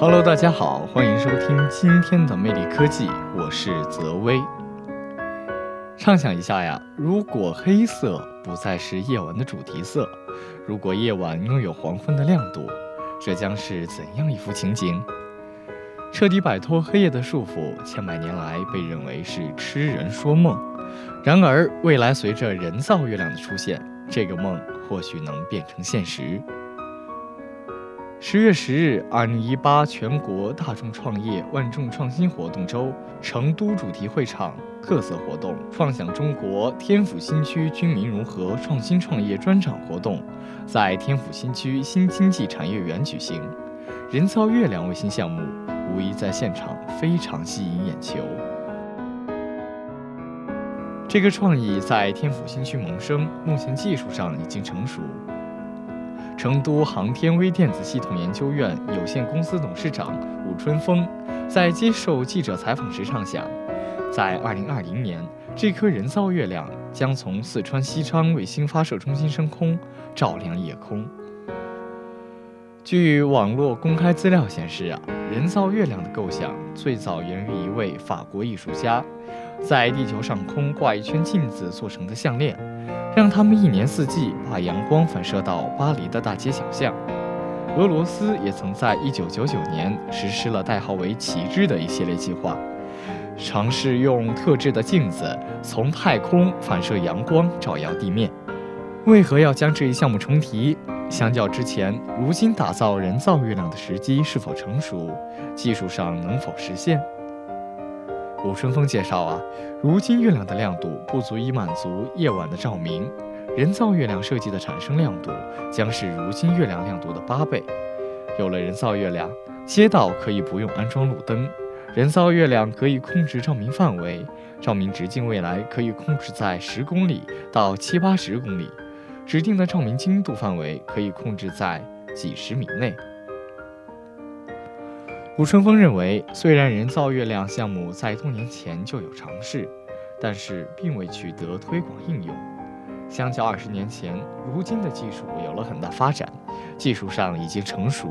Hello，大家好，欢迎收听今天的魅力科技，我是泽威。畅想一下呀，如果黑色不再是夜晚的主题色，如果夜晚拥有黄昏的亮度，这将是怎样一幅情景？彻底摆脱黑夜的束缚，千百年来被认为是痴人说梦。然而，未来随着人造月亮的出现，这个梦或许能变成现实。十月十日，二零一八全国大众创业万众创新活动周成都主题会场特色活动“创想中国天府新区军民融合创新创业专场”活动在天府新区新经济产业园举行。人造月亮卫星项目无疑在现场非常吸引眼球。这个创意在天府新区萌生，目前技术上已经成熟。成都航天微电子系统研究院有限公司董事长武春风在接受记者采访时畅想，在二零二零年，这颗人造月亮将从四川西昌卫星发射中心升空，照亮夜空。据网络公开资料显示啊，人造月亮的构想最早源于一位法国艺术家，在地球上空挂一圈镜子做成的项链。让他们一年四季把阳光反射到巴黎的大街小巷。俄罗斯也曾在1999年实施了代号为“旗帜”的一系列计划，尝试用特制的镜子从太空反射阳光照耀地面。为何要将这一项目重提？相较之前，如今打造人造月亮的时机是否成熟？技术上能否实现？武春风介绍啊，如今月亮的亮度不足以满足夜晚的照明，人造月亮设计的产生亮度将是如今月亮亮度的八倍。有了人造月亮，街道可以不用安装路灯，人造月亮可以控制照明范围，照明直径未来可以控制在十公里到七八十公里，指定的照明精度范围可以控制在几十米内。吴春风认为，虽然人造月亮项目在多年前就有尝试，但是并未取得推广应用。相较二十年前，如今的技术有了很大发展，技术上已经成熟。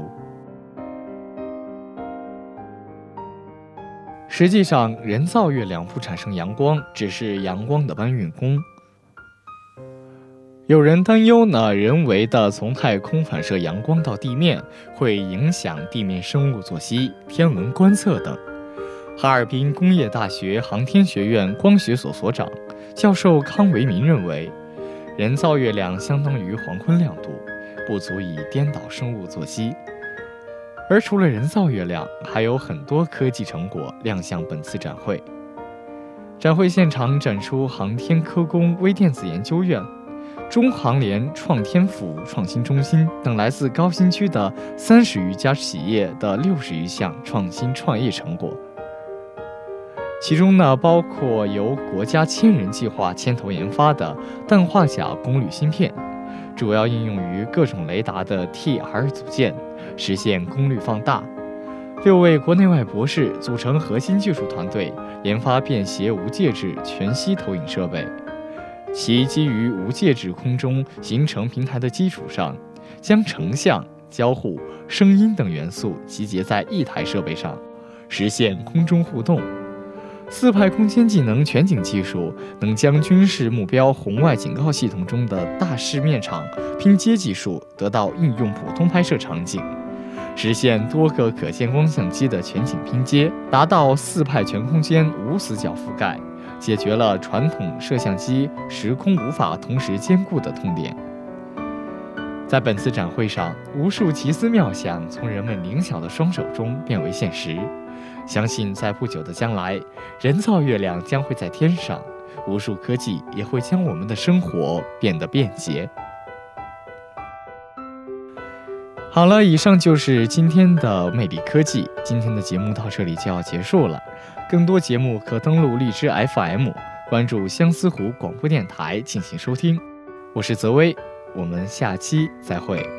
实际上，人造月亮不产生阳光，只是阳光的搬运工。有人担忧呢，人为的从太空反射阳光到地面，会影响地面生物作息、天文观测等。哈尔滨工业大学航天学院光学所所长、教授康维民认为，人造月亮相当于黄昏亮度，不足以颠倒生物作息。而除了人造月亮，还有很多科技成果亮相本次展会。展会现场展出航天科工微电子研究院。中航联创天府创新中心等来自高新区的三十余家企业的六十余项创新创业成果，其中呢包括由国家千人计划牵头研发的氮化钾功率芯片，主要应用于各种雷达的 T-R 组件，实现功率放大。六位国内外博士组成核心技术团队，研发便携无介质全息投影设备。其基于无介质空中形成平台的基础上，将成像、交互、声音等元素集结在一台设备上，实现空中互动。四派空间技能全景技术能将军事目标红外警告系统中的大视面场拼接技术得到应用普通拍摄场景，实现多个可见光相机的全景拼接，达到四派全空间无死角覆盖。解决了传统摄像机时空无法同时兼顾的痛点。在本次展会上，无数奇思妙想从人们灵巧的双手中变为现实。相信在不久的将来，人造月亮将会在天上，无数科技也会将我们的生活变得便捷。好了，以上就是今天的魅力科技。今天的节目到这里就要结束了。更多节目可登录荔枝 FM，关注相思湖广播电台进行收听。我是泽威，我们下期再会。